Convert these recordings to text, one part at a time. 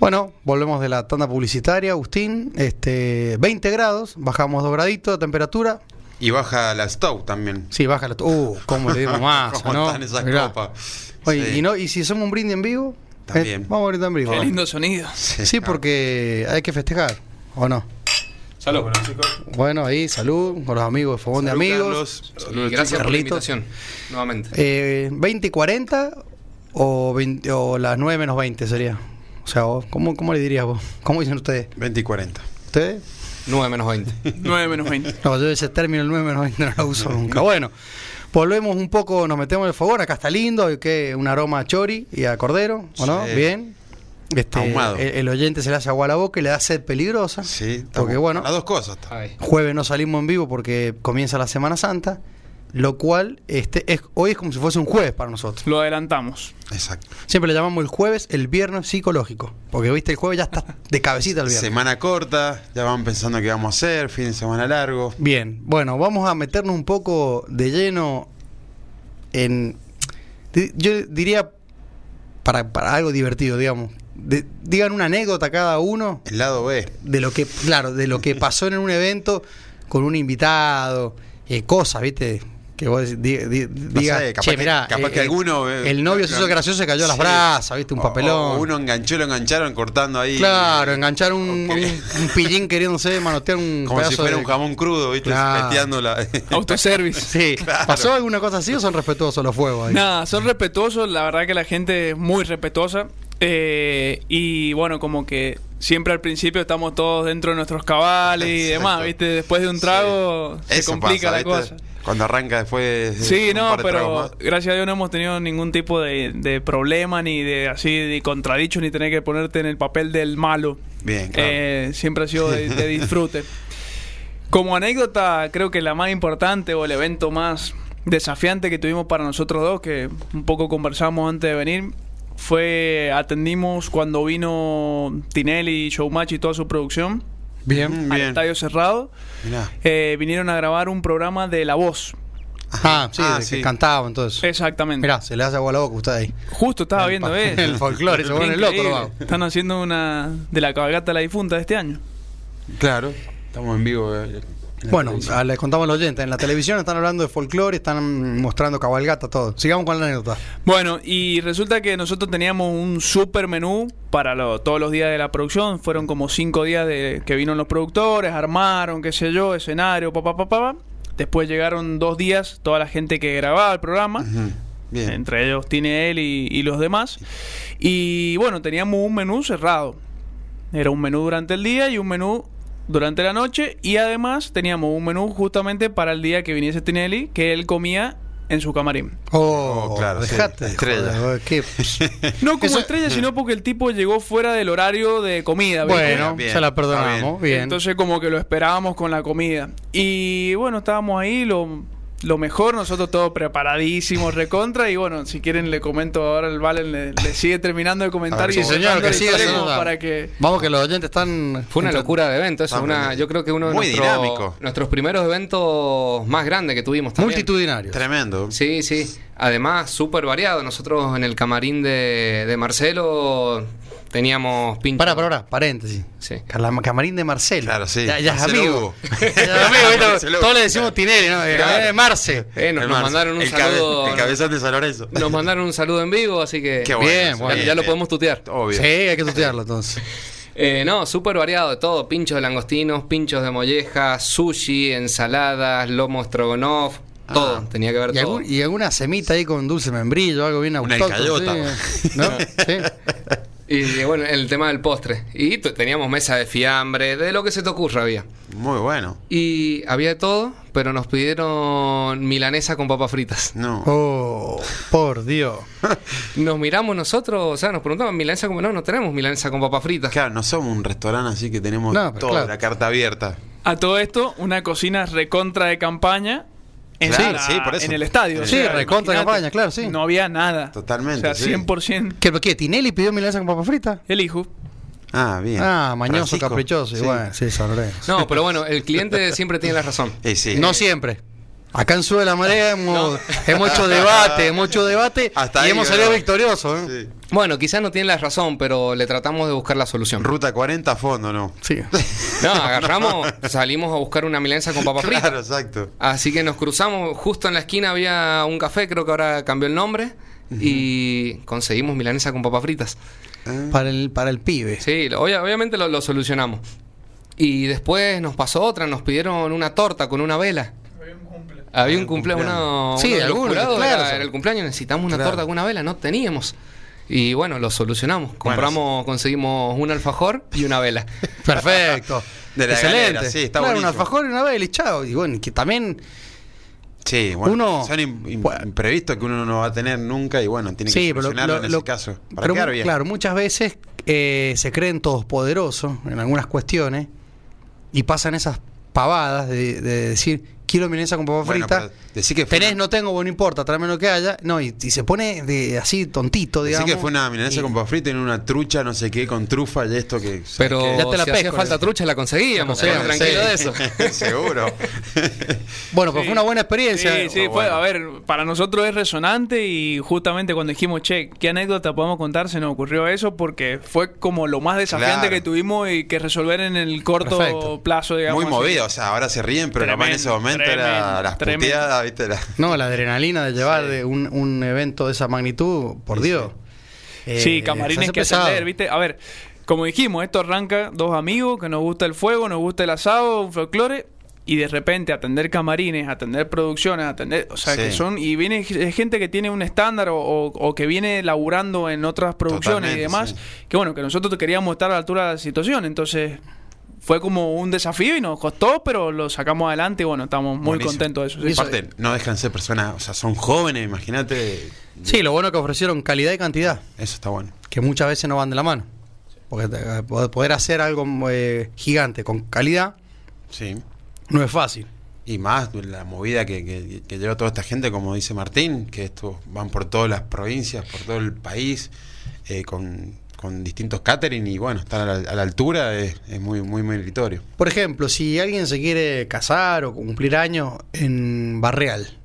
Bueno, volvemos de la tanda publicitaria, Agustín. Este, 20 grados, bajamos 2 graditos de temperatura. Y baja la Stow también. Sí, baja la. Uh, cómo le dimos más, ¿Cómo ¿no? están esas Mirá. copas? Oye, Sí. y, no, y si hacemos un brindis en vivo, También. Eh, vamos a brindar en vivo. Qué lindo sonido. Sí, porque hay que festejar, ¿o no? Salud. Bueno, ahí, salud, con los amigos de Fogón de Amigos. Carlos. Y Salud, gracias por la invitación. Nuevamente. Eh, 20 y 40 o, 20 o las 9 menos 20 sería. O sea, vos, ¿cómo, ¿cómo le dirías vos? ¿Cómo dicen ustedes? 20 y 40. ¿Ustedes? 9 menos 20. 9 menos 20. No, yo ese término, el 9 menos 20, no lo uso nunca. Bueno, volvemos un poco, nos metemos en el fogón. Acá está lindo, hay que un aroma a chori y a cordero, ¿o no? Sí. Bien. Este, Ahumado. el, el oyente se le hace agua a la boca y le da sed peligrosa. Sí, está Porque bueno, Las dos cosas. jueves no salimos en vivo porque comienza la Semana Santa, lo cual este es, hoy es como si fuese un jueves para nosotros. Lo adelantamos. Exacto. Siempre le llamamos el jueves el viernes psicológico, porque viste, el jueves ya está de cabecita el viernes. Semana corta, ya van pensando qué vamos a hacer, fin de semana largo. Bien, bueno, vamos a meternos un poco de lleno en. Yo diría para, para algo divertido, digamos. De- digan una anécdota cada uno El lado B. de lo que, claro, de lo que pasó en un evento con un invitado, eh, cosas, ¿viste? Que vos di- di- digas, sé, capaz "Che, que- mirá, capaz que alguno, eh, el novio se hizo gracioso, se cayó a las Sí. brasas, ¿viste? Un papelón. o uno enganchó, lo engancharon cortando ahí. Claro, enganchar un, Ok. un, un pillín queriéndose manotear un Como si fuera de- un jamón crudo, ¿viste? Claro. La. Autoservice. Sí, ¿pasó alguna cosa así o son respetuosos los fuegos ahí? Nada, son respetuosos, la verdad que la gente es muy respetuosa. eh, y bueno, como que siempre al principio estamos todos dentro de nuestros cabales y demás, ¿viste? Después de un trago se Eso complica pasa, la ¿viste? cosa. Cuando arranca después. de Sí, no, pero gracias a Dios no hemos tenido ningún tipo de, de problema, ni de así, de contradicho, ni tener que ponerte en el papel del malo. Bien, claro. Eh, siempre ha sido de, de disfrute. Como anécdota, creo que la más importante o el evento más desafiante que tuvimos para nosotros dos, que un poco conversamos antes de venir, fue atendimos cuando vino Tinelli, Showmatch y toda su producción Bien. Al bien. estadio cerrado. Mirá. Eh, vinieron a grabar un programa de La Voz. Ah, sí, Ah, de que sí. cantaba entonces. Exactamente. Mirá, se le hace agua a la boca a usted ahí. Justo estaba El viendo, ¿ves? el folclore, se pone loco, lo hago. Están haciendo una de la cabalgata de la difunta de este año. Claro. Estamos en vivo. eh, Bueno, televisión. ah, les contamos a los oyentes. En la televisión están hablando de folclore, están mostrando cabalgata, todo. Sigamos con la anécdota. Bueno, y resulta que nosotros teníamos un super menú para lo- todos los días de la producción. Fueron como cinco días de que vino los productores, armaron, qué sé yo, escenario, papá, papá. Pa, pa. Después llegaron dos días toda la gente que grababa el programa. Bien. Entre ellos tiene él y, y los demás. Y bueno, teníamos un menú cerrado. Era un menú durante el día y un menú durante la noche. Y además teníamos un menú justamente para el día que viniese Tinelli, que él comía en su camarín. Oh, Oh, claro, sí, dejate. de estrella. joder, qué- No como Eso- estrella, sino porque el tipo llegó fuera del horario de comida. ¿viste? Bueno, Bien, se la está perdonamos. Bien. Entonces como que lo esperábamos con la comida. Y bueno, estábamos ahí, lo, lo mejor, nosotros todos preparadísimos, recontra. Y bueno, si quieren le comento ahora, el Valen le, le sigue terminando de comentar. A ver, y sí, señor, que como para que... Vamos que los oyentes están... Fue una locura de evento. Eso, una, yo creo que uno de Muy nuestros, dinámico. nuestros primeros eventos más grandes que tuvimos también. Multitudinarios. Tremendo. Sí, sí. Además, súper variado. Nosotros en el camarín de, de Marcelo teníamos pincho. Para, para, para, paréntesis. Sí. Carla- Camarín de Marcelo. Claro, sí. Ya, ya es amigo. Ya amigo, Todos le decimos Tinelli, ¿no? Eh, Claro. eh, Marce. Eh, nos, mandaron un el cabe- saludo. el cabezón de San Lorenzo. Nos mandaron un saludo en vivo, así que. Qué bueno. Bien, bueno. Ya, ya lo podemos tutear. Obvio. Sí, hay que tutearlo entonces. Eh, no, súper variado de todo. Pinchos de langostinos, pinchos de molleja, sushi, ensaladas, lomo strogonoff. Todo, tenía que ver Y, todo. algún- y alguna semita ahí con dulce membrillo, algo bien Una autóctono. alcayota. sí. ¿No? Sí. Y bueno, el tema del postre. Y teníamos mesa de fiambre, de lo que se te ocurra había. Muy bueno. Y había de todo, pero nos pidieron milanesa con papas fritas. No. Oh, por Dios. Nos miramos nosotros, o sea, nos preguntaban milanesa con... No, no tenemos milanesa con papas fritas. Claro, no somos un restaurante así que tenemos No, toda claro. la carta abierta. A todo esto, una cocina recontra de campaña en, Claro, la- sí, por eso. en el estadio. Sí, recontra de imagínate, campaña, claro, sí. No había nada. Totalmente, O sea, sí. 100% ¿Qué, qué? ¿Tinelli pidió milanesa con papa frita? el hijo. Ah, bien. Ah, mañoso, Francisco. caprichoso. Sí. Igual, sí, Lorenzo. No, pero bueno, el cliente siempre tiene la razón. Eh, sí. No siempre. Acá en Sube la Marea hemos, hemos hecho debate, hemos hecho debate Hasta y ahí hemos salido victoriosos. ¿eh? Sí. Bueno, quizás no tiene la razón, pero le tratamos de buscar la solución. Ruta 40 a fondo, ¿no? Sí. No, agarramos, salimos a buscar una milanesa con papas fritas. Claro, exacto. Así que nos cruzamos, justo en la esquina había un café, creo que ahora cambió el nombre, y conseguimos milanesa con papas fritas. Para el, para el pibe. Sí, lo- obviamente lo, lo solucionamos. Y después nos pasó otra, nos pidieron una torta con una vela. Había un cumpleaños, uno, Sí, uno de los algunos, jurados claro. era, era el cumpleaños, necesitamos una Claro. torta con una vela, no teníamos. Y bueno, lo solucionamos. Compramos, conseguimos un alfajor y una vela. Perfecto. De la Excelente. galera, sí, está claro, un alfajor y una vela y chao. Y bueno, que también. Sí, bueno, Uno- son imprevistos que uno no va a tener nunca y bueno, tiene que Sí, solucionarlo lo- en ese caso. Para pero bien. Claro, muchas veces eh, se creen todos poderosos en algunas cuestiones y pasan esas pavadas de, de decir quiero milanesa con papa Bueno, decí que fue Tenés, una- no tengo, bueno, no importa, tráeme lo que haya. No, y, y se pone de así tontito, digamos. que fue una milanesa y- con papas fritas en una trucha, no sé qué, con trufa y esto que... Pero ¿sabes Ya te la si pesco, falta eh. trucha, la conseguíamos. La eh, conseguíamos, tranquilo de eso. Seguro. Bueno, pues Sí. fue una buena experiencia. Sí, sí, Bueno. fue, a ver, para nosotros es resonante y justamente cuando dijimos, che, ¿qué anécdota podemos contar? Se nos ocurrió eso porque fue como lo más desafiante Claro. que tuvimos y que resolver en el corto Perfecto. plazo, digamos. Muy así. movido, o sea, ahora se ríen, pero capaz en ese Tremendo, momento era las puteadas, ¿viste? La- No, la adrenalina de llevar de un, un evento de esa magnitud, por Sí, Dios. Eh, Sí, se camarines que pesado. ascender, ¿viste? A ver, como dijimos, esto arranca dos amigos que nos gusta el fuego, nos gusta el asado, un folclore, y de repente atender camarines, atender producciones, atender, o sea, Sí. que son, y viene gente que tiene un estándar o, o- o que viene laburando en otras producciones y demás, sí. que bueno, que nosotros queríamos estar a la altura de la situación, entonces fue como un desafío y nos costó, pero lo sacamos adelante y bueno, estamos muy Buenísimo. contentos de eso. Y sí. Aparte, no dejan de ser personas, o sea, son jóvenes, imagínate. Sí, lo bueno que ofrecieron calidad y cantidad, Eso está bueno. que muchas veces no van de la mano. Porque poder poder hacer algo eh, gigante con calidad Sí. no es fácil. Y más la movida que, que, que lleva toda esta gente, como dice Martín, que estos van por todas las provincias, por todo el país, eh, con, con distintos catering y bueno, estar a la, a la altura es, es muy, muy meritorio. Por ejemplo, si alguien se quiere casar o cumplir años en Barreal,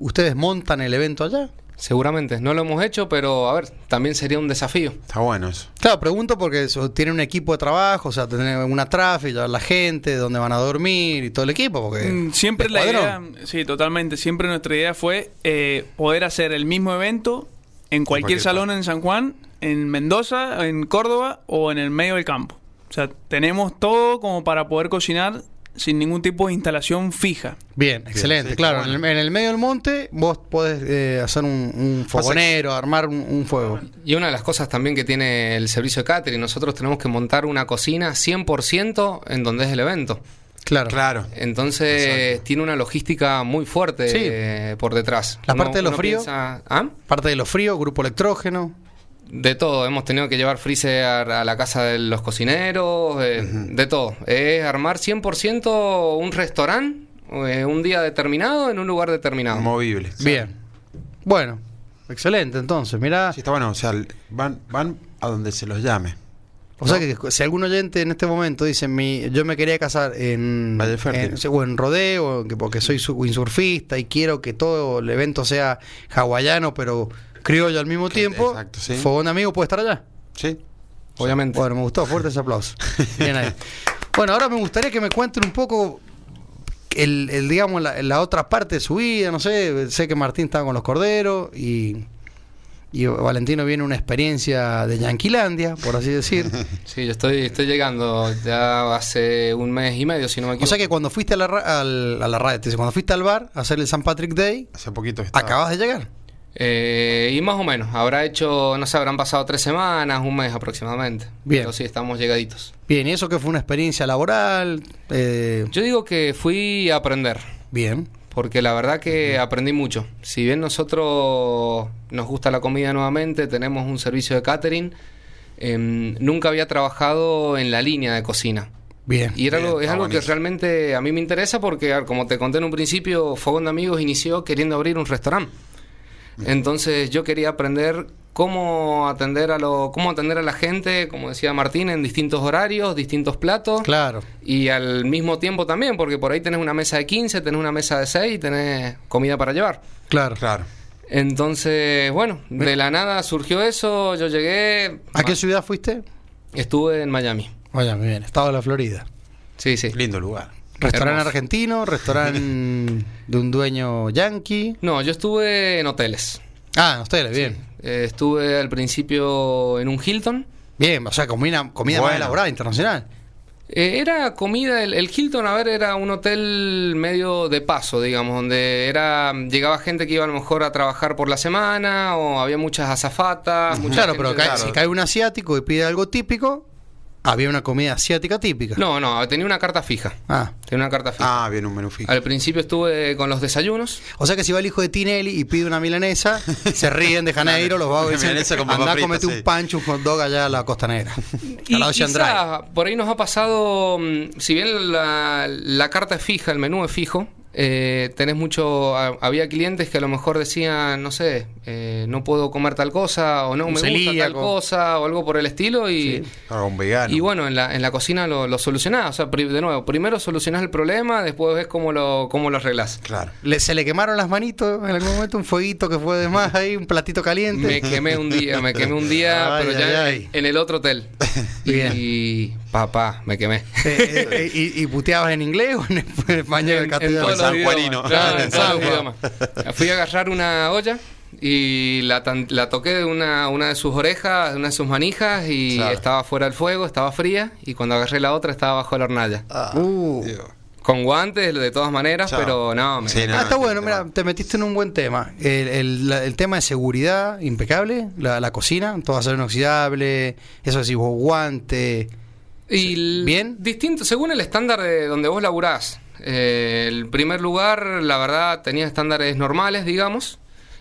¿ustedes montan el evento allá? Seguramente, no lo hemos hecho, pero a ver, también sería un desafío. Está bueno eso. Claro, pregunto porque eso, tiene un equipo de trabajo, o sea, tener una tráfico, la gente, dónde van a dormir y todo el equipo. Porque Mm, Siempre la idea, sí, totalmente. Siempre nuestra idea fue eh, poder hacer el mismo evento en cualquier cualquier salón en San Juan, en Mendoza, en Córdoba o en el medio del campo. O sea, tenemos todo como para poder cocinar sin ningún tipo de instalación fija. Bien, excelente. sí, claro, en, el, en el medio del monte vos podés eh, hacer un, un fogonero, armar un, un fuego. Y una de las cosas también que tiene el servicio de catering, nosotros tenemos que montar una cocina 100% en donde es el evento. Claro. Claro. Entonces Exacto. tiene una logística muy fuerte Sí. eh, por detrás. La parte de lo frío. piensa- ¿Ah? Parte de lo frío, grupo electrógeno. De todo, hemos tenido que llevar freezer a la casa de los cocineros, eh, de todo. Es armar 100% un restaurante eh, un día determinado en un lugar determinado. Movible. Bien. Bueno, excelente entonces. Mirá, Sí, está bueno. O sea, van, van a donde se los llame. o sea que si algún oyente en este momento dice, mi, yo me quería casar en, Valle en- o en rodeo, que- porque soy su- windsurfista y quiero que todo el evento sea hawaiano, pero criollo al mismo tiempo, exacto, sí. Fogón Amigo puede estar allá. Sí. Obviamente. Bueno, me gustó, fuerte ese aplauso. Bien ahí. Bueno, ahora me gustaría que me cuenten un poco el, el, digamos, la, la otra parte de su vida, no sé, sé que Martín estaba con los corderos y, y Valentino viene una experiencia de Yanquilandia, por así decir. Sí, yo estoy, estoy llegando ya hace un mes y medio, si no me O equivoco. sea que cuando fuiste a la, al- a la radio, cuando fuiste al bar a hacer el San Patrick Day, Hace poquito estaba. acabas de llegar. Eh, y más o menos, habrá hecho, no sé, habrán pasado tres semanas, un mes aproximadamente. Bien. Pero sí, estamos llegaditos. Bien, ¿y eso que fue una experiencia laboral? Eh, Yo digo que fui a aprender. bien. Porque la verdad que aprendí mucho. Si bien nosotros nos gusta la comida nuevamente, tenemos un servicio de catering, em, nunca había trabajado en la línea de cocina. Bien. Y era Bien, algo, es algo que realmente a mí me interesa porque, como te conté en un principio, Fogón de Amigos inició queriendo abrir un restaurante. Entonces yo quería aprender cómo atender a lo, cómo atender a la gente, como decía Martín, en distintos horarios, distintos platos. Claro. Y al mismo tiempo también, porque por ahí tenés una mesa de 15, tenés una mesa de 6 y tenés comida para llevar. Claro. Claro. Entonces, bueno, de la nada surgió eso, yo llegué, ¿A qué ciudad fuiste? estuve en Miami. Muy bien, estado de la Florida. Sí, sí. Lindo lugar. Restaurante Hermoso. argentino, restaurante de un dueño yankee. No, yo estuve en hoteles. Ah, ustedes, bien. Eh, estuve al principio en un Hilton. Bien, o sea, comida, comida más elaborada, internacional. Eh, era comida, el, el Hilton, a ver, era un hotel medio de paso, digamos, donde era llegaba gente que iba a lo mejor a trabajar por la semana o había muchas azafatas. mucha claro, gente pero cae- claro. si cae un asiático y pide algo típico, había una comida asiática típica. No, no, tenía una carta fija. Ah, Tenía una carta fija. Ah, bien, un menú fijo. Al principio estuve con los desayunos. o sea que si va el hijo de Tinelli y pide una milanesa, se ríen de Janeiro, los milanesa con papa anda, frita, comete sí. un pancho, un hot dog allá a la costanera. Y al lado de Chandray. quizá por ahí nos ha pasado, mm, si bien la, la carta es fija, el menú es fijo, eh, tenés mucho, ha- había clientes que a lo mejor decían, no sé, eh, no puedo comer tal cosa, o no Un me gusta tal cosa, o algo por el estilo, y, un vegano. y bueno, en la, en la cocina lo, lo solucionás, o sea, pri- de nuevo, primero solucionás el problema, después ves cómo lo, cómo lo arreglás. Claro. Le- se le quemaron las manitos en algún momento, un fueguito que fue de más ahí, un platito caliente. Me quemé un día, me quemé un día, Ay, pero ay, ya ay. en el otro hotel. Bien. Y papá, me quemé. Eh, eh, y, y puteabas en inglés o en, español En- en San idiomas. Juanino. Claro, en En todos San los Juan. idiomas. Fui a agarrar una olla y la, tan- la toqué de una, una de sus orejas, de una de sus manijas y Claro. estaba fuera del fuego, estaba fría y cuando agarré la otra estaba bajo la hornalla. Ah, Uh. Con guantes de todas maneras, Chao. pero no, me- Sí, no. Ah, está no, bueno, no, mira, te metiste en un buen tema. El, el- la- el tema de seguridad, impecable. La, la cocina, todo acero inoxidable. Eso decís vos, guante. Y ¿Bien? Distinto, según el estándar de donde vos laburás. Eh, el primer lugar, la verdad, tenía estándares normales, digamos.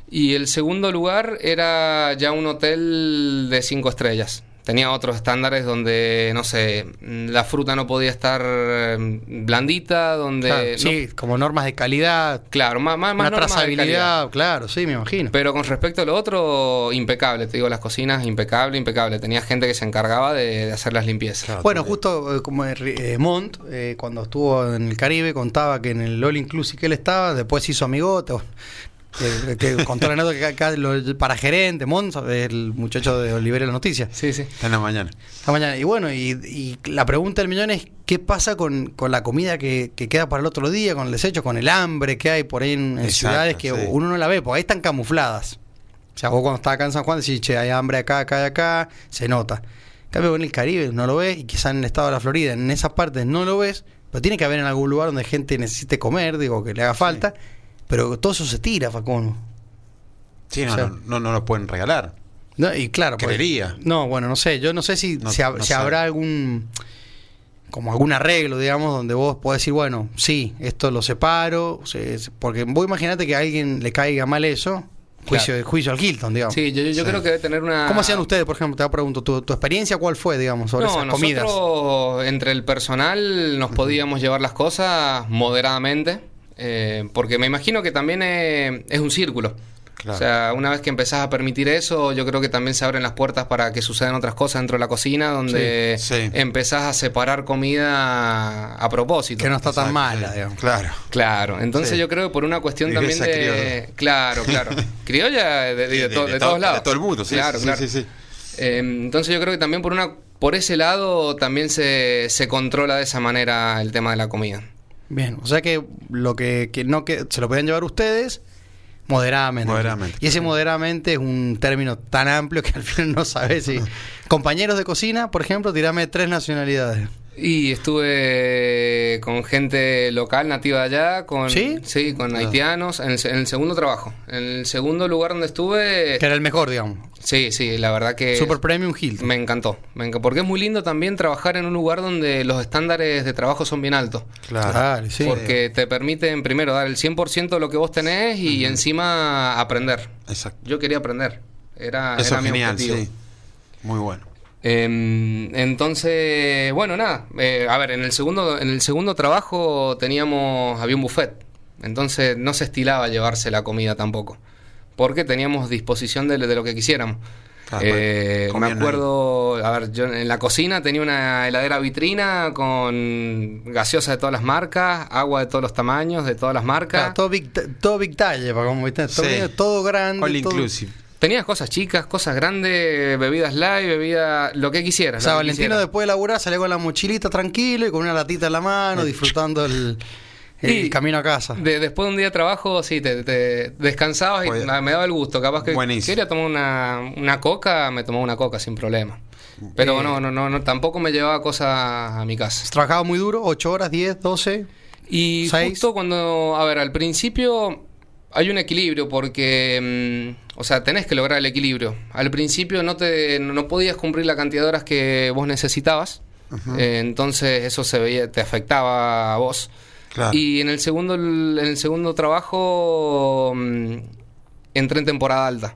Y el segundo lugar era ya un hotel de cinco estrellas. Tenía otros estándares donde, no sé, la fruta no podía estar eh, blandita, donde... Claro, no- sí, como normas de calidad. claro, más, más, más Una normas de calidad. trazabilidad, claro, sí, me imagino. Pero con respecto a lo otro, impecable. Te digo, las cocinas, impecable, impecable. Tenía gente que se encargaba de, de hacer las limpiezas. Claro, Bueno, justo eh, como eh, Mont, eh, cuando estuvo en el Caribe, contaba que en el All Inclusive que él estaba, después hizo amigote. Que, que contó la anécdota que acá, lo- para gerente, Mont, el muchacho de Olivera de la Noticia. Sí, sí. Está en la mañana. Esta mañana. Y bueno, y, y la pregunta del millón es: ¿qué pasa con, con la comida que, que queda para el otro día, con el desecho, con el hambre que hay por ahí en, en Exacto, ciudades que sí. uno no la ve? Porque ahí están camufladas. O sea, vos cuando estás acá en San Juan decís, che, hay hambre acá, acá y acá, se nota. En cambio, en el Caribe no lo ves, y quizás en el estado de la Florida, en esas partes no lo ves, pero tiene que haber en algún lugar donde gente necesite comer, digo, que le haga falta, pero todo eso se tira, Facundo. Sí, no, O sea- no, no, no lo pueden regalar. No, y claro, pues- Creería. no, bueno, no sé. Yo no sé si, No- si, habrá algún. Como algún arreglo, digamos, donde vos podés decir, bueno, sí, esto lo separo. se- se- porque vos imaginate que a alguien le caiga mal eso. Juicio, juicio al Hilton, digamos. Sí, yo, yo Sí. creo que debe tener una... ¿Cómo hacían ustedes, por ejemplo? Te pregunto, ¿tu, tu experiencia cuál fue, digamos, sobre no, esas nosotros comidas? entre el personal nos podíamos llevar las cosas moderadamente, eh, porque me imagino que también eh, es un círculo. Claro. O sea, una vez que empezás a permitir eso, yo creo que también se abren las puertas para que sucedan otras cosas dentro de la cocina, donde Sí, sí. empezás a separar comida a propósito. Que no está tan Exacto, mala, digamos. Claro. Claro, entonces Sí. yo creo que por una cuestión también de... criolla. Claro, claro. Criolla de, de- de De- to- de de todo- todos lados. de todo el mundo, sí, Claro, sí, claro. sí, sí. Eh, entonces yo creo que también por una por ese lado también se, se controla de esa manera el tema de la comida. Bien, o sea que lo que, que no que se lo podían llevar ustedes moderadamente. Moderadamente. Y ese moderadamente es un término tan amplio que al final no sabes si. Compañeros de cocina, por ejemplo, tirame tres nacionalidades. Y estuve con gente local, nativa de allá, con ¿Sí? con Ah. haitianos, en el, se- en el segundo trabajo. En el segundo lugar donde estuve, Que era el mejor, digamos. Sí, sí, la verdad que Super Premium Hilton. me encantó, me porque es muy lindo también trabajar en un lugar donde los estándares de trabajo son bien altos. Claro. Claro, sí. Porque te permiten primero dar el 100% de lo que vos tenés y encima aprender. Exacto. Yo quería aprender. Era, Eso era es mi genial, objetivo. sí. Muy bueno. Em, entonces, bueno, nada. eh, a ver, en el segundo, en el segundo trabajo teníamos, había un buffet. Entonces no se estilaba llevarse la comida tampoco. Porque teníamos disposición de, de lo que quisiéramos. Claro, Eh, me ahí. acuerdo, a ver, yo en la cocina tenía una heladera vitrina con gaseosa de todas las marcas, agua de todos los tamaños, de todas las marcas. Claro, todo big, todo big talle, para como viste, todo, Sí. bien, todo grande. All todo- inclusive. Tenías cosas chicas, cosas grandes, bebidas light, bebidas, lo que quisieras. O sea, Valentino después de laburar salía con la mochilita tranquilo y con una latita en la mano, disfrutando el, el Y camino a casa. De- después de un día de trabajo, sí, te, te descansabas y Pues, me daba el gusto. Capaz que buenísimo. quería tomar una, una coca, me tomaba una coca sin problema. Pero Eh. no, no, no, no, tampoco me llevaba cosas a mi casa. Trabajaba muy duro, 8 horas, 10, 12. Y Seis. justo cuando, a ver, al principio hay un equilibrio porque, mm, o sea, tenés que lograr el equilibrio. Al principio no te, no podías cumplir la cantidad de horas que vos necesitabas, eh, entonces eso se veía, te afectaba a vos. Claro. Y en el segundo, en el segundo trabajo mm, entré en temporada alta.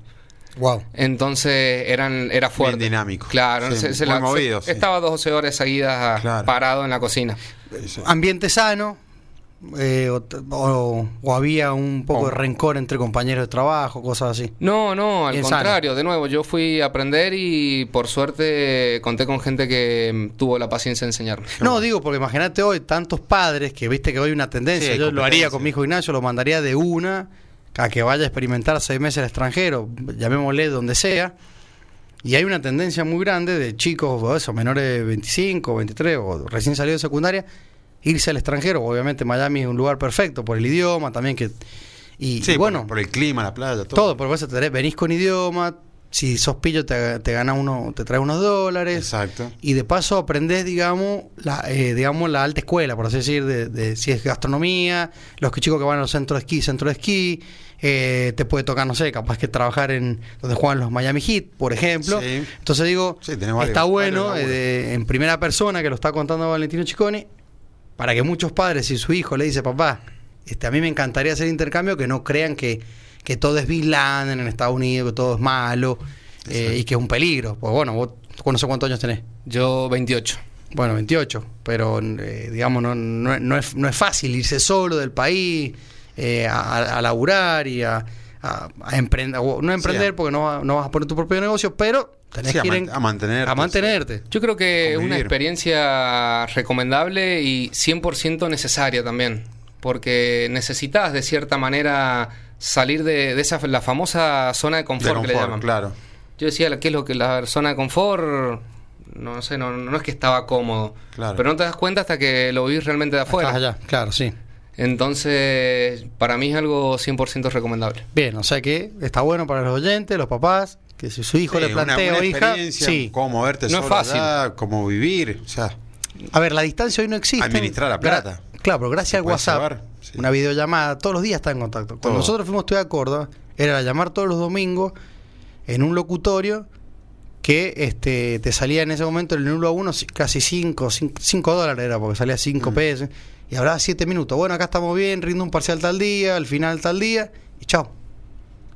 Wow. Entonces eran, era fuerte. dinámico. Claro, Sí, se- se muy la- movido, se- sí. estaba 12 horas seguidas Claro. parado en la cocina. Ambiente sano. Eh, o, o- o había un poco de rencor entre compañeros de trabajo, cosas así. No, no, al Bien sano. contrario, de nuevo, yo fui a aprender y por suerte conté con gente que mm, tuvo la paciencia de enseñarme. No, digo, porque imagínate hoy tantos padres que viste que hoy hay una tendencia. Sí, Yo lo haría con mi hijo Ignacio, lo mandaría de una a que vaya a experimentar seis meses al extranjero, llamémosle donde sea. Y hay una tendencia muy grande de chicos, o eso, menores de 25, 23 o recién salidos de secundaria, irse al extranjero. Obviamente Miami es un lugar perfecto por el idioma también que y, Sí, y bueno, por, por el clima, la playa, todo. todo, por eso te venís con idioma, si sos pillo te, te ganas uno, te trae unos dólares Exacto. y de paso aprendés, digamos, la, eh, digamos, la alta escuela, por así decir, de, de si es gastronomía, los que chicos que van a los centros de esquí, centro de esquí, eh, te puede tocar, no sé, capaz que trabajar en donde juegan los Miami Heat, por ejemplo. Sí. Entonces digo, Sí, tenés varios- está bueno eh, de- en primera persona que lo está contando Valentino Chiconi, para que muchos padres, si su hijo le dice, papá, este, a mí me encantaría hacer intercambio, que no crean que, que todo es Big Land en Estados Unidos, que todo es malo eh, y que es un peligro. Pues bueno, vos no sé cuántos años tenés. Yo 28. Bueno, 28, pero eh, digamos, no, no, no es, no es fácil irse solo del país eh, a, a laburar y a, a, a emprender, no a emprender Sí, porque no, va- no vas a poner tu propio negocio, pero tenés Sí, a que ir man- en- a mantenerte, A mantenerte. Yo creo que es una experiencia recomendable y 100% necesaria también, porque necesitas de cierta manera salir de, de esa la famosa zona de De confort, que le confort, llaman. claro. Yo decía, ¿qué es lo que la zona de confort? No sé, no, no es que estaba cómodo, Claro. pero no te das cuenta hasta que lo vivís realmente de afuera. Estás allá, claro, sí. Entonces, para mí es algo 100% recomendable. Bien, o sea que está bueno para los oyentes, los papás, que si su hijo Sí, le una- plantea una o hija, sí. Cómo moverte No es fácil. allá, cómo vivir. O sea, A ver, la distancia hoy no existe. Administrar la plata. claro, pero gracias al WhatsApp, sí. una videollamada, todos los días está en contacto. Cuando Todo. nosotros fuimos estudiar a Córdoba, era llamar todos los domingos en un locutorio que este te salía en ese momento el 1 a 1 casi 5 5 dólares era porque salía 5 Mm. pesos y hablaba 7 minutos. Bueno, acá estamos bien, rindo un parcial tal día, al final tal día y chao.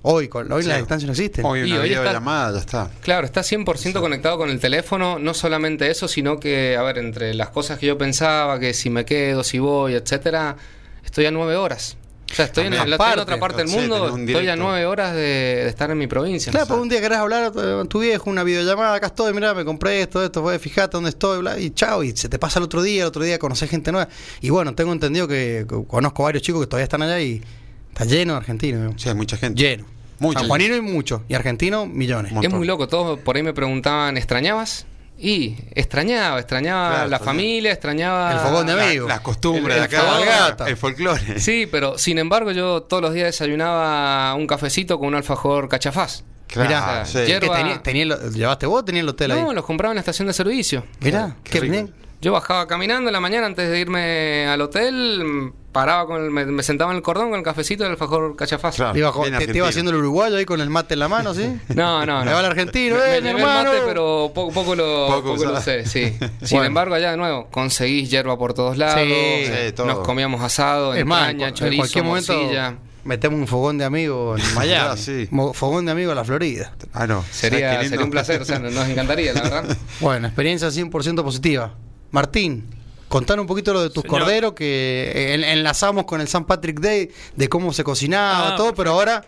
Hoy, con, hoy Sí. la distancia no existe. hoy Y una hoy está- videollamada, ya está. Claro, está 100% conectado con el teléfono, no solamente eso, sino que, a ver, entre las cosas que yo pensaba, que si me quedo, si voy, etcétera, estoy a nueve horas. O sea, estoy en, la- en otra parte del sí, mundo, un estoy a nueve horas de, de estar en mi provincia. Claro, pues un día querés hablar a tu viejo, una videollamada, acá estoy, mirá, me compré esto, esto, fue, fíjate dónde estoy, bla, y chao, y se te pasa el otro día, el otro día conoces gente nueva. Y bueno, tengo entendido que, conozco varios chicos que todavía están allá y está lleno de argentinos. ¿no? Sí, hay mucha gente. Lleno. Mucha San Juanino hay muchos, y argentinos millones. Es muy loco, todos por ahí me preguntaban, ¿extrañabas? Y extrañaba, extrañaba Claro, la familia, extrañaba... El fogón de La- amigos. las costumbres El- el acá, cabalgata. el folclore. Sí, pero sin embargo yo todos los días desayunaba un cafecito con un alfajor cachafaz. Claro, Mirá, sí. hierba- ¿Qué tenía- tenía lo- ¿Llevaste vos o tenías el hotel ahí? No, los compraba en la estación de servicio. Mirá, Qué qué bien. Yo bajaba caminando en la mañana antes de irme al hotel, paraba con el- me, me sentaba en el cordón con el cafecito del alfajor cachafaz. Claro. Te, iba haciendo el uruguayo ahí con el mate en la mano, ¿sí? No, no, no. Me va el argentino, Me- ¡eh, me llevé el hermano! mate, pero poco, poco lo, Poco poco lo usaba. sé, sí. Sin Bueno. embargo, allá de nuevo, conseguís hierba por todos lados, Sí, sí, todo. nos comíamos asado, Es más, entraña, en chorizo, cualquier momento morcilla. metemos un fogón de amigos en Miami. Ah, sí. Fogón de amigos a la Florida. Ah, no. Sería, sería un placer, o sea, nos encantaría, la verdad. Bueno, experiencia 100% positiva. Martín, contar un poquito lo de tus Señor. corderos que eh, en- enlazamos con el San Patrick Day de cómo se cocinaba, Ah, todo, pero ahora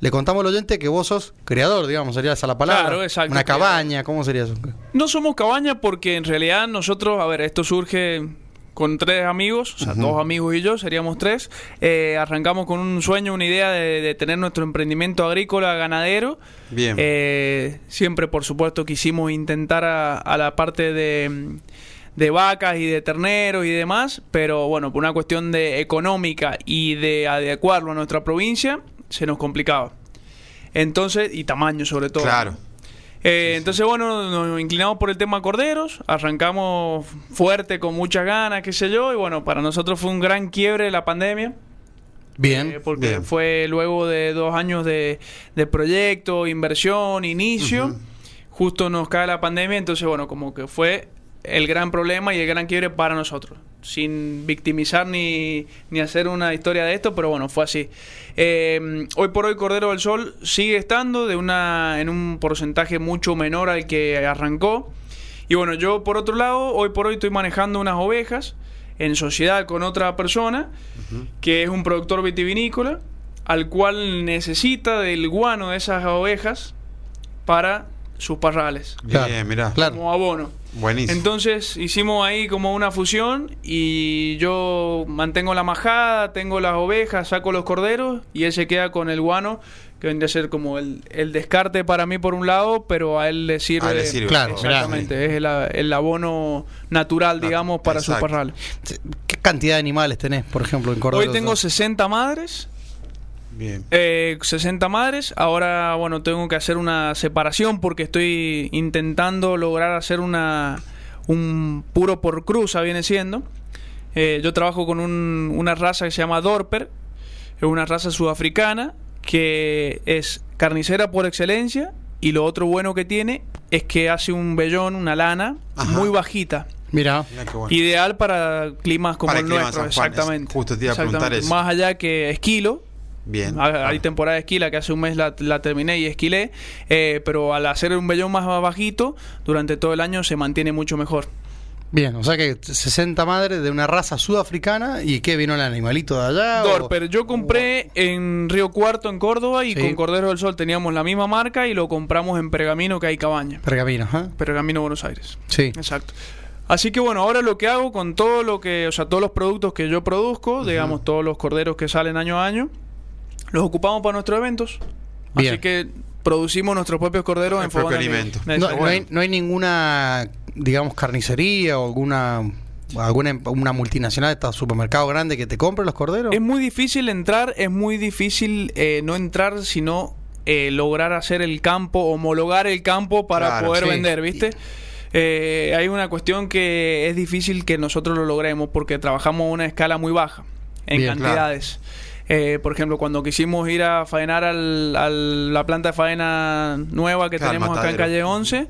le contamos al oyente que vos sos creador, digamos, sería esa la palabra. Claro, exacto, Una cabaña, ¿cómo sería eso? No somos cabaña porque en realidad nosotros, a ver, esto surge con tres amigos, o sea, dos amigos y yo, seríamos tres. Eh, arrancamos con un sueño, una idea de, de tener nuestro emprendimiento agrícola, ganadero. Bien. Eh, siempre, por supuesto, quisimos intentar a, a la parte de, de vacas y de terneros y demás, pero bueno, por una cuestión de económica y de adecuarlo a nuestra provincia, se nos complicaba. Entonces, y tamaño sobre todo. Claro. Eh, entonces, bueno, nos inclinamos por el tema corderos, arrancamos fuerte, con muchas ganas, qué sé yo, y bueno, para nosotros fue un gran quiebre la pandemia. Bien. Eh, porque bien. fue luego de dos años de, de proyecto, inversión, inicio, justo nos cae la pandemia, entonces bueno, como que fue el gran problema y el gran quiebre para nosotros, sin victimizar ni, ni hacer una historia de esto, pero bueno, fue así. Eh, hoy por hoy Cordero del Sol sigue estando de una, en un porcentaje mucho menor al que arrancó. Y bueno, yo por otro lado, hoy por hoy estoy manejando unas ovejas en sociedad con otra persona que es un productor vitivinícola al cual necesita del guano de esas ovejas para sus parrales Bien, mirá. Claro. como abono. Buenísimo. Entonces hicimos ahí como una fusión y yo mantengo la majada, tengo las ovejas, saco los corderos y él se queda con el guano, que vendría a ser como el, el descarte para mí por un lado, pero a él le sirve. A él le sirve. Claro, Exactamente, es el, el abono natural, digamos, para sus parrales. ¿Qué cantidad de animales tenés, por ejemplo, en Córdoba? Hoy tengo 60 madres, Bien. eh, 60 madres. Ahora, bueno, tengo que hacer una separación porque estoy intentando lograr hacer una un puro por cruza, viene siendo. Eh, yo trabajo con un- una raza que se llama Dorper, es una raza sudafricana que es carnicera por excelencia y lo otro bueno que tiene es que hace un vellón, una lana Ajá. muy bajita. Mira, bueno. Ideal para climas como Para el el clima nuestro, exactamente. es- justo te iba a preguntar Exactamente. eso. Más allá que esquilo, Bien. hay hay temporada de esquila que hace un mes la, la terminé y esquilé, eh, pero al hacer un vellón más bajito, durante todo el año se mantiene mucho mejor. bien, o sea que 60 madres de una raza sudafricana y qué vino el animalito de allá. o- Dorper, yo compré en Río Cuarto, en Córdoba, y Sí. con Cordero del Sol teníamos la misma marca y lo compramos en Pergamino, que hay cabaña. Pergamino, ¿ah? Pergamino, Buenos Aires. Sí. Exacto. Así que bueno, ahora lo que hago con todo lo que, o sea, todos los productos que yo produzco, digamos, todos los corderos que salen año a año, los ocupamos para nuestros eventos. Bien. Así que producimos nuestros propios corderos El en propio alimento. No, no hay, no hay ninguna, digamos, carnicería o alguna alguna una multinacional de estos supermercados grandes que te compre los corderos. Es muy difícil entrar, es muy difícil eh, no entrar, sino eh, lograr hacer el campo, homologar el campo para Claro, poder sí. vender, ¿viste? Eh, hay una cuestión que es difícil que nosotros lo logremos porque trabajamos a una escala muy baja en Bien, cantidades. Eh, por ejemplo, cuando quisimos ir a faenar al, al- la planta de faena nueva que tenemos acá en calle 11,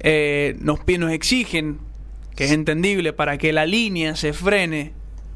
eh, nos, nos exigen, que es entendible, para que la línea se frene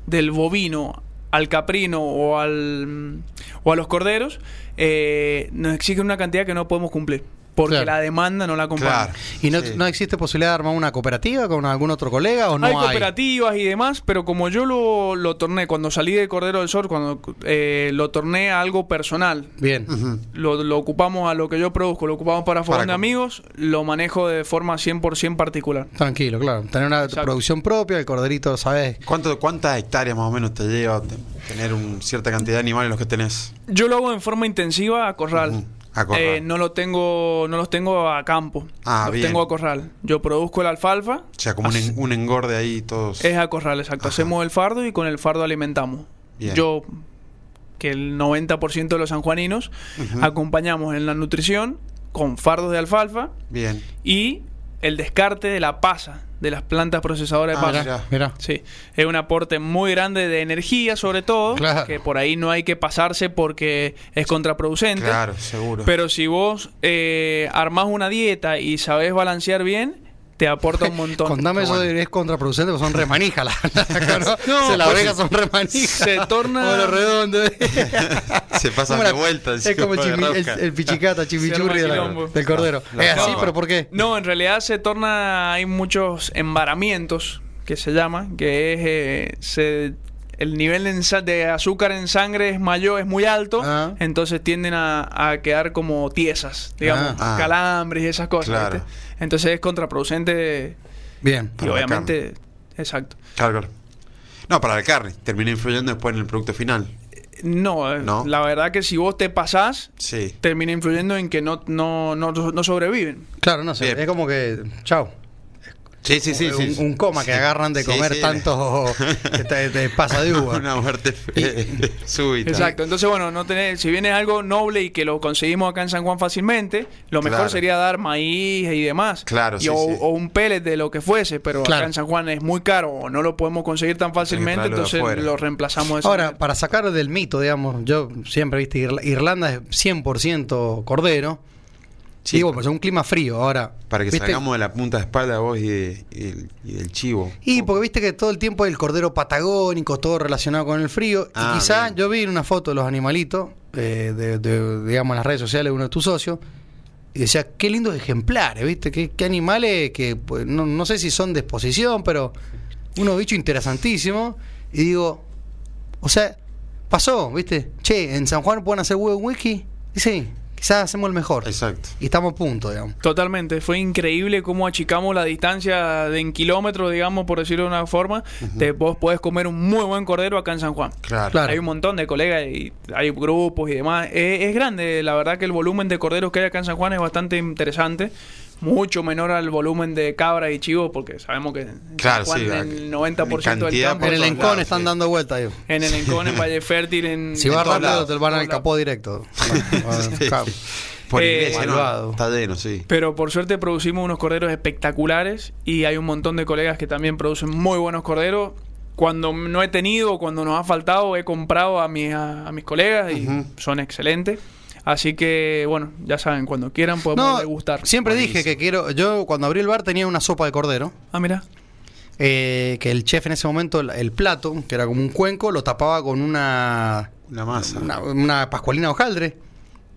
del bovino al caprino o al o a los corderos, eh, nos exigen una cantidad que no podemos cumplir. Porque Claro. la demanda no la acompaña. Claro. ¿Y no, Sí. no existe posibilidad de armar una cooperativa con algún otro colega o no hay hay? cooperativas y demás, pero como yo lo, lo torné, cuando salí de Cordero del Sol, cuando eh, lo torné a algo personal, Bien. Lo, lo ocupamos a lo que yo produzco, lo ocupamos para Fogón Para de Amigos, lo manejo de forma 100% particular. Tranquilo, claro. Tener una Exacto. producción propia, el corderito, ¿sabes? ¿Cuánto, ¿Cuántas hectáreas más o menos te lleva te- tener una cierta cantidad de animales los que tenés? Yo lo hago en forma intensiva a corral. A corral. Eh, no lo tengo, no los tengo a campo. Ah, los bien. tengo a corral. Yo produzco el alfalfa. O sea, como un, en- un engorde ahí todos. Es a corral, exacto. Ajá. Hacemos el fardo y con el fardo alimentamos. Bien. Yo, que el 90% de los sanjuaninos, acompañamos en la nutrición con fardos de alfalfa Bien. y el descarte de la pasa de las plantas procesadoras de Ah, pasa. mirá. Mira. Sí, es un aporte muy grande de energía, sobre todo, Claro. que por ahí no hay que pasarse porque es contraproducente. Claro, seguro. Pero si vos eh, armás una dieta y sabés balancear bien, te aporta un montón. Contame eso Bueno. de es contraproducente, porque son remanijas las ¿no? No, Se las pues, son remanijas. se torna- O los redondos. Se pasan de la- vuelta. Es como el, chimi- el, el pichicata, chimichurri de la- del cordero. La- es la así, pero ¿por qué? No, en realidad se torna, hay muchos embaramientos que se llama, que es, eh, se, el nivel de, azúcar en sangre es mayor, es muy alto, Ah. entonces tienden a, a quedar como tiesas, digamos, Ah. Ah. calambres y esas cosas. Claro. ¿viste? Entonces es contraproducente Bien. y obviamente, exacto. Claro, claro. No, para la carne. Termina influyendo después en el producto final. No, No. la verdad que si vos te pasás, Sí. termina influyendo en que no, no, no, no sobreviven. Claro, no sé. Bien. Es como que. Chao. Sí, sí, sí. un, sí. un coma que agarran de Sí, comer sí. tanto. de, de pasa de uva. Una muerte súbita. Exacto, entonces bueno, no tener, si viene algo noble y que lo conseguimos acá en San Juan fácilmente, lo mejor Claro. sería dar maíz y demás. Claro, Y sí, o, sí. o un pellet de lo que fuese, pero Claro. acá en San Juan es muy caro o no lo podemos conseguir tan fácilmente, entonces lo reemplazamos de Ahora, manera. para sacar del mito, digamos, yo siempre, viste, Irla- Irlanda es 100% cordero. Sí. Bueno, pues es un clima frío. Ahora, Para que ¿viste? salgamos de la punta de espalda vos y, de- y del, y del chivo. Y porque viste que todo el tiempo hay el cordero patagónico, todo relacionado con el frío. Ah, y quizá bien. yo vi una foto de los animalitos, eh, de, de, digamos, en las redes sociales de uno de tus socios, y decía, qué lindos ejemplares, viste, qué, qué animales que pues, no, no sé si son de exposición, pero unos bichos interesantísimos. Y digo, o sea, pasó, viste, che, en San Juan pueden hacer huevo wiki. Y sí, hacemos el mejor. Exacto. Y estamos a punto, digamos. Totalmente, fue increíble cómo achicamos la distancia de en kilómetros, digamos, por decirlo de una forma. Te, vos podés comer un muy buen cordero acá en San Juan. Claro. Claro. Hay un montón de colegas y hay grupos y demás. Eh, es grande, la verdad que el volumen de corderos que hay acá en San Juan es bastante interesante. Mucho menor al volumen de cabra y chivo, porque sabemos que Claro, San Juan sí, el en 90% del campo En el lados, están sí. dando vueltas, en el Encon, en Valle Fértil, en. Si en vas rápido, te van al capó directo. Por Eh, iglesia, ¿no? malvado. Está lleno, sí. Pero por suerte producimos unos corderos espectaculares y hay un montón de colegas que también producen muy buenos corderos. Cuando no he tenido cuando nos ha faltado, he comprado a, mis a, a mis colegas y son excelentes. Así que, bueno, ya saben, cuando quieran podemos No, degustar. siempre Buenísimo. dije que quiero. Yo, cuando abrí el bar, tenía una sopa de cordero. Ah, mira. eh, que el chef en ese momento, el, el plato, que era como un cuenco, lo tapaba con una. Una masa. Una, una pascualina hojaldre.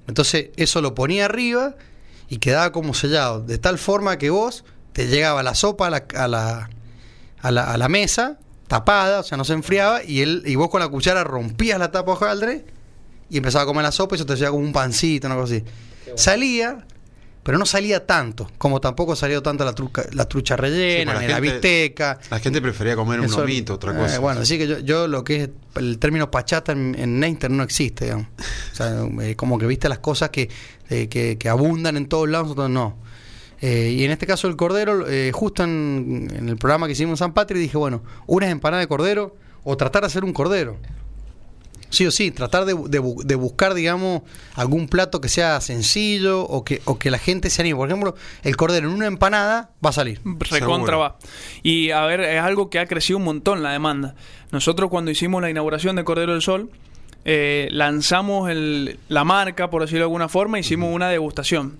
Entonces, eso lo ponía arriba y quedaba como sellado. De tal forma que vos te llegaba la sopa a la, a la, a la, a la mesa, tapada, o sea, no se enfriaba, y, él, y vos con la cuchara rompías la tapa hojaldre y empezaba a comer la sopa y eso te hacía como un pancito, una cosa así. Salía, pero no salía tanto, como tampoco salió tanto la, truca, la trucha rellena, ni la bisteca. La gente prefería comer un lomito, otra eh, cosa. bueno, así que yo, yo lo que es el término pachata en, en Neinter no existe, digamos. O sea, eh, como que viste las cosas que, eh, que, que abundan en todos lados, nosotros no. Eh, y en este caso el cordero, eh, justo en, en el programa que hicimos en San Patri, dije, bueno, unas empanadas de cordero o tratar de hacer un cordero. Sí o sí, tratar de, de bu- de buscar, digamos, algún plato que sea sencillo o que, o que la gente se anime. Por ejemplo, el cordero en una empanada va a salir. Recontra va. Y a ver, es algo que ha crecido un montón la demanda. Nosotros cuando hicimos la inauguración de Cordero del Sol, eh, lanzamos el- la marca, por decirlo de alguna forma, hicimos una degustación.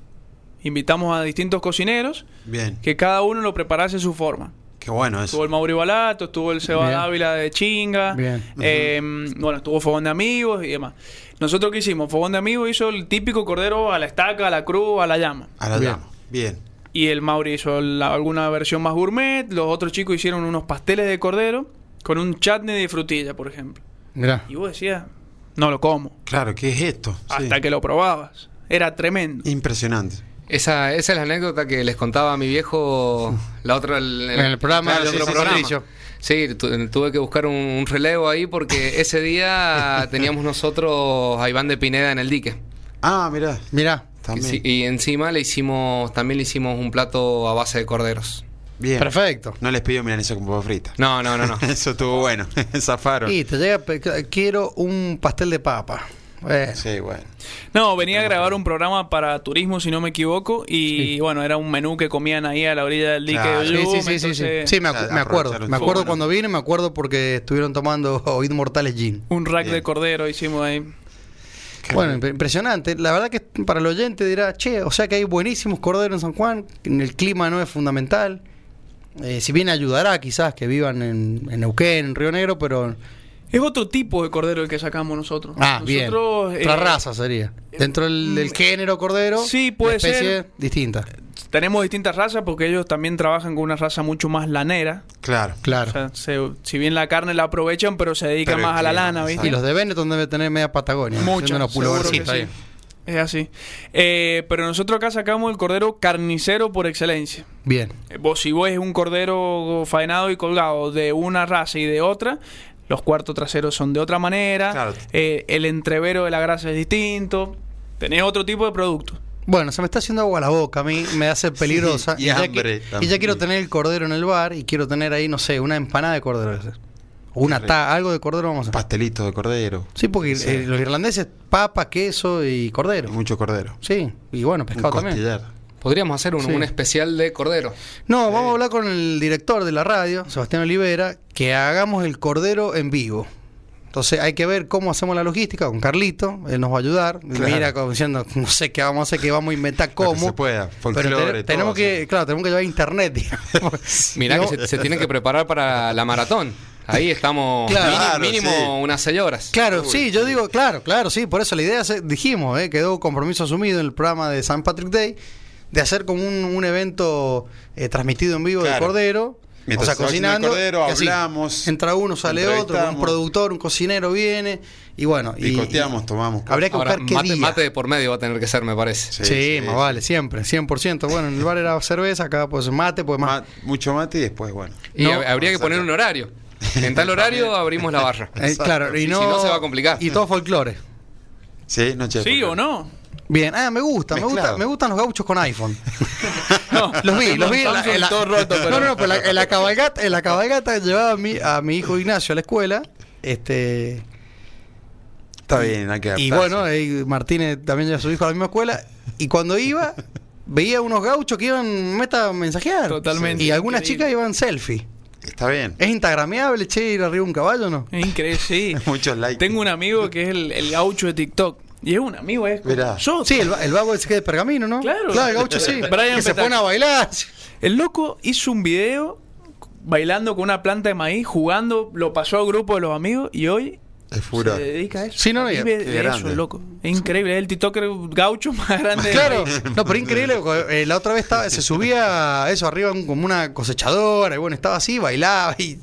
Invitamos a distintos cocineros Bien. que cada uno lo preparase a su forma. Qué bueno Estuvo eso. el Mauri Balato, estuvo el Seba Bien. Dávila de Chinga, Bien. eh, bueno, estuvo Fogón de Amigos y demás. Nosotros qué hicimos, Fogón de Amigos hizo el típico cordero a la estaca, a la cruz, a la llama. A la Bien. llama. Bien. Y el Mauri hizo la- alguna versión más gourmet. Los otros chicos hicieron unos pasteles de cordero con un chutney de frutilla, por ejemplo. Mirá. Y vos decías, no lo como. Claro, ¿qué es esto? Sí. Hasta que lo probabas. Era tremendo. Impresionante. Esa, esa es la anécdota que les contaba a mi viejo la otra el- En el programa claro, del el otro otro programa. Sí, tu- tuve que buscar un, un relevo ahí porque ese día teníamos nosotros a Iván de Pineda en el dique. Ah, mirá. Mirá. También. Sí, y encima le hicimos, también le hicimos un plato a base de corderos. Bien. Perfecto. No les pido milanesa con papa frita. No, no, no, no. Eso estuvo bueno. Zafaron. Y te llega, quiero un pastel de papa. Bueno. Sí, bueno. No, venía a grabar un programa para turismo, si no me equivoco. Y bueno, era un menú que comían ahí a la orilla del dique Claro. de Sí, Uyum, sí, sí, sí, sí. me, O sea, acu- me acuerdo. Me acuerdo cuando vine, me acuerdo porque estuvieron tomando Oíd Mortales Gin. Un rack Bien. de cordero hicimos ahí. Qué Bueno, impresionante. La verdad que para el oyente dirá, che, o sea que hay buenísimos corderos en San Juan, el clima no es fundamental. Eh, si bien ayudará quizás que vivan en, en Neuquén, en Río Negro, pero Es otro tipo de cordero el que sacamos nosotros. Ah, bien. Otra eh, raza sería. Dentro del, del mm, género cordero. sí, puede especie ser. distinta. Tenemos distintas razas porque ellos también trabajan con una raza mucho más lanera. Claro. Claro. O sea, se- si bien la carne la aprovechan, pero se dedican Pero más a la lana, ¿viste? y los de Benetton deben tener media Patagonia. Muchas, pullovercitos sí. ahí. Es así. Eh, pero nosotros acá sacamos el cordero carnicero por excelencia. Bien. Eh, Vos, si vos es un cordero faenado y colgado de una raza y de otra, los cuartos traseros son de otra manera, Claro. eh, el entrevero de la grasa es distinto, tenés otro tipo de producto. Bueno, se me está haciendo agua la boca a mí, me hace peligrosa. y ya hambre que- y ya quiero tener el cordero en el bar y quiero tener ahí, no sé, una empanada de cordero. una ta, algo de cordero vamos a hacer. Pastelito de cordero. Sí, porque Sí. eh, los irlandeses, papa, queso y Y cordero. mucho cordero. Sí, y bueno, Un pescado también. Podríamos hacer un, Sí. un especial de cordero. No, vamos a hablar con el director de la radio, Sebastián Olivera, que hagamos el cordero en vivo. Entonces hay que ver cómo hacemos la logística con Carlito, él nos va a ayudar. Claro. Mira, como diciendo, no sé qué vamos a hacer, que vamos a inventar cómo. que se pueda, Pero folclore, te- tenemos todo, que, sí. claro, tenemos que llevar internet, digamos. Mirá que se, se tienen que preparar para la maratón. Ahí estamos Claro. mini- Claro, mínimo sí. unas 6 horas. Claro, sí, yo digo, claro, claro, sí, por eso la idea, se- dijimos, eh, quedó compromiso asumido en el programa de San Patrick Day, de hacer como un, un evento eh, transmitido en vivo de. Cordero. Mientras o sea, el cocinando. cordero, y así, hablamos, Entra uno, sale otro, un productor, un cocinero viene, y bueno. Picoteamos, tomamos. Habría que Ahora, buscar qué mate, día. mate de por medio va a tener que ser, me parece. Sí, Sí, sí, más sí. vale, siempre, 100%. Bueno, en el bar era cerveza, acá pues mate, pues más. Ma- mucho mate y después, bueno. Y No, hab- habría que poner un horario. En tal horario abrimos la barra. Eh, claro, y Si no, no, se va a complicar. Y todo folclore. Sí, noche ¿Sí o no? Bien, ah, me gusta, me, gusta, me gustan los gauchos con iPhone. No, Los vi, los vi. en la- Samsung en la- todo roto, pero- No, no, pero la- en la cabalgata, en la cabalgata llevaba a mi, a mi hijo Ignacio a la escuela. Este Está bien, hay que y adaptarse. bueno, ahí Martínez también lleva a su hijo a la misma escuela. Y cuando iba, veía unos gauchos que iban meta a mensajear. Totalmente. Y algunas Increíble. chicas iban selfie. Está bien. ¿Es instagrameable, che, ir arriba de un caballo o no? Es increíble, sí. Muchos likes. Tengo un amigo que es el, el gaucho de TikTok. Y es un amigo, es nosotros. Sí, el, va- el vago ese que es de pergamino, ¿no? Claro. Claro, el gaucho sí. Brian que se pone a bailar. El loco hizo un video bailando con una planta de maíz, jugando, lo pasó al grupo de los amigos y hoy Es furor. se dedica a eso. Sí, no, no, Vive de eso, grande. el loco. Es increíble, es el TikToker gaucho más grande Claro, no, pero increíble. eh, la otra vez estaba, se subía a eso arriba como una cosechadora y bueno, estaba así, bailaba y.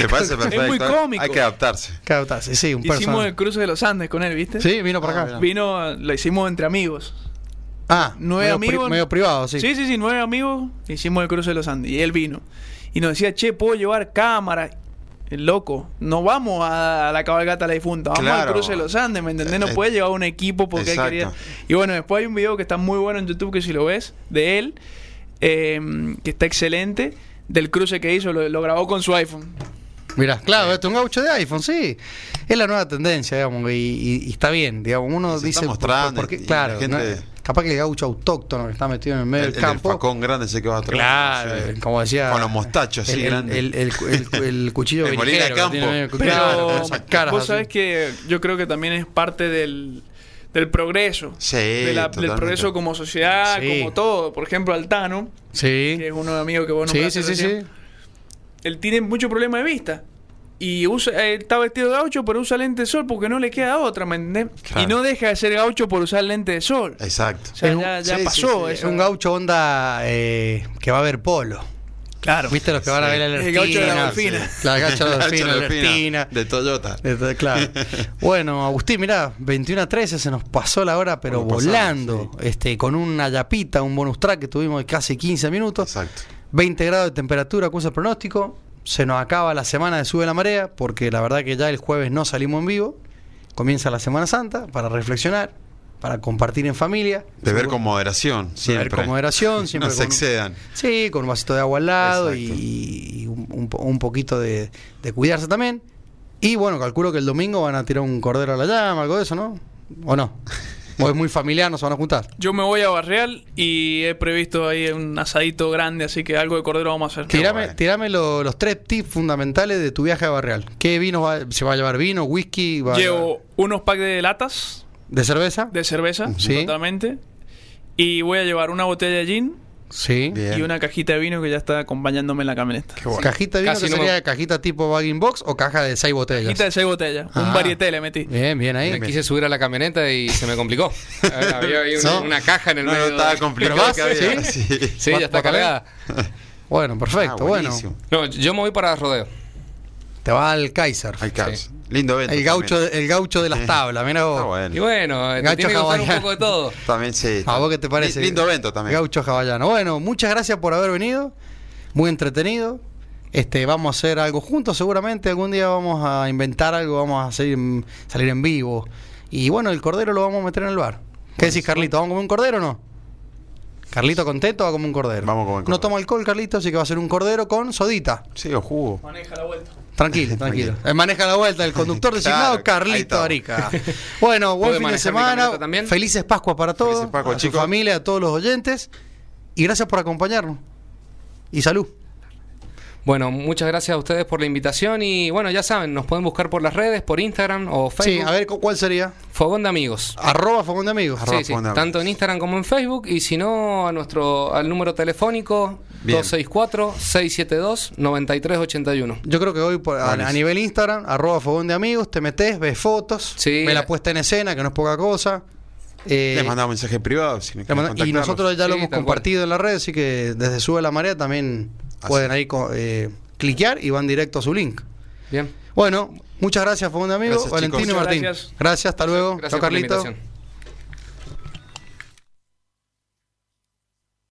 Me parece perfecto. muy cómico. Hay que adaptarse. Claro, está, sí, sí, un Hicimos el cruce de los Andes con él, ¿viste? Sí, vino por Ah, acá. mira. Vino, lo hicimos entre amigos. Ah, Nueve medio pri- amigos. medio privado, sí. Sí, sí, sí, nueve amigos. Hicimos el cruce de los Andes. Y él vino. Y nos decía, che, ¿puedo llevar cámara? El loco, no vamos a, a la cabalgata de la difunta, vamos Claro. al cruce de los Andes, ¿me entendés? No Eh, puede llevar un equipo porque él quería. Y bueno, después hay un video que está muy bueno en YouTube, que si lo ves, de él, eh, que está excelente, del cruce que hizo, lo, lo grabó con su iPhone. Mirá, claro, esto es un gaucho de iPhone, sí. Es la nueva tendencia, digamos, y, y- y está bien, digamos. Uno se dice. está mostrando por claro, gente- no- capaz que el gaucho autóctono que está metido en el medio El, del el campo. facón grande ese que va atrás. Claro, Sí. como decía. Con los mostachos así el, el, grandes. el, el- el- el cuchillo El Molina berijero que Campo. tiene medio- Pero claro, con esas caras vos así. sabés que yo creo que también es parte del, del progreso. Sí, de la- del progreso como sociedad, Sí. como todo. Por ejemplo, Altano, Sí. que es uno de amigos que vos Sí, nombraste sí, sí, recién, sí. Él tiene mucho problema de vista. Y usa, eh, está vestido de gaucho, pero usa lente de sol porque no le queda otra, ¿me entendés? Claro. Y no deja de ser gaucho por usar lente de sol. Exacto. O sea, Es un- ya, ya sí, sí, pasó sí, Es un gaucho onda eh, que va a ver polo. Claro. ¿Viste los que van a ver la El gaucho de la? Delfina. La gaucho de la Delfina. De Toyota. Claro. Bueno, Agustín, mirá, 21 a 13 se nos pasó la hora, pero pasamos, volando. este Con una yapita, un bonus track que tuvimos de casi 15 minutos. Exacto. 20 grados de temperatura, acusa el pronóstico. Se nos acaba la semana de Sube la Marea, porque la verdad que ya el jueves no salimos en vivo. Comienza la Semana Santa para reflexionar, para compartir en familia. Beber con moderación, siempre. Beber con moderación, siempre no se con- excedan. Sí, con un vasito de agua al lado y, Exacto. y un, un po- un poquito de, de cuidarse también. Y bueno, calculo que el domingo van a tirar un cordero a la llama, algo de eso, ¿no? ¿O no? ¿O es muy familiar, no se van a juntar? Yo me voy a Barreal y he previsto ahí un asadito grande, así que algo de cordero vamos a hacer. Tirame, bueno. tirame lo- los tres tips fundamentales de tu viaje a Barreal. ¿Qué vino va, se va a llevar? ¿Vino, whisky? Va a llevar- Llevo unos packs de latas ¿De cerveza? de cerveza, Sí. totalmente. Y voy a llevar una botella de gin Sí. Bien. y una cajita de vino que ya está acompañándome en la camioneta. Qué bueno. ¿Cajita de vino Casi que no me- sería cajita tipo bagging box o caja de seis botellas? Cajita de seis botellas, Ah. un varieté le metí. Bien, bien ahí. Me quise subir a la camioneta y se me complicó. Había ahí una, No. una caja en el No, no, medio. estaba de- complicado. ¿Pero vas? que había. ¿Sí? Sí. Sí, ya está ¿Vas cargada. Bueno, perfecto. Ah, bueno. No, yo me voy para rodeo. te va al Kaiser. Hay caos. Lindo evento. El gaucho, también. el gaucho de las tablas. Mira vos. Está bueno. Y bueno, te Gacho tiene que gustar un poco de todo. También sí. ¿A vos qué te parece? Li- Lindo evento también. Gaucho hawaiano. Bueno, muchas gracias por haber venido. Muy entretenido. Este, vamos a hacer algo juntos seguramente. Algún día vamos a inventar algo, vamos a salir en, salir en vivo. Y bueno, el cordero lo vamos a meter en el bar. ¿Qué decís, Carlito? ¿Vamos a comer un cordero o no? Carlito contento va a comer un cordero. Vamos a comer No cordero. toma alcohol, Carlito, así que va a ser un cordero con sodita. Sí, o jugo. Maneja la vuelta. Tranquilo, tranquilo. Eh, Maneja la vuelta el conductor designado, Claro, Carlito. Arica. Bueno, buen ¿Puede fin de semana. también? Felices Pascuas para todos. Felices Pascuas, a su chicos. familia, a todos los oyentes. Y gracias por acompañarnos. Y salud. Bueno, muchas gracias a ustedes por la invitación y bueno, ya saben, nos pueden buscar por las redes, por Instagram o Sí, Facebook. a ver, ¿cu- ¿cuál sería? Fogón de amigos. Arroba Fogón de Amigos. Arroba Sí, sí, Fogón de Amigos. tanto en Instagram como en Facebook y si no a nuestro al número telefónico Bien. 264 672 9381. Yo creo que hoy por- a, nivel Instagram, arroba Fogón de Amigos, te metes, ves fotos, Sí. ves la puesta en escena, que no es poca cosa. Eh, Les mandamos mensaje privado. Si no y nosotros ya lo Sí, hemos compartido en la red, así que desde Sube la Marea también Así. pueden ahí co- eh, cliquear y van directo a su link. Bien. Bueno, muchas gracias, Fogón de Amigos, Gracias, Valentino y. Martín. Gracias. Gracias, hasta luego. Gracias la Carlito. invitación.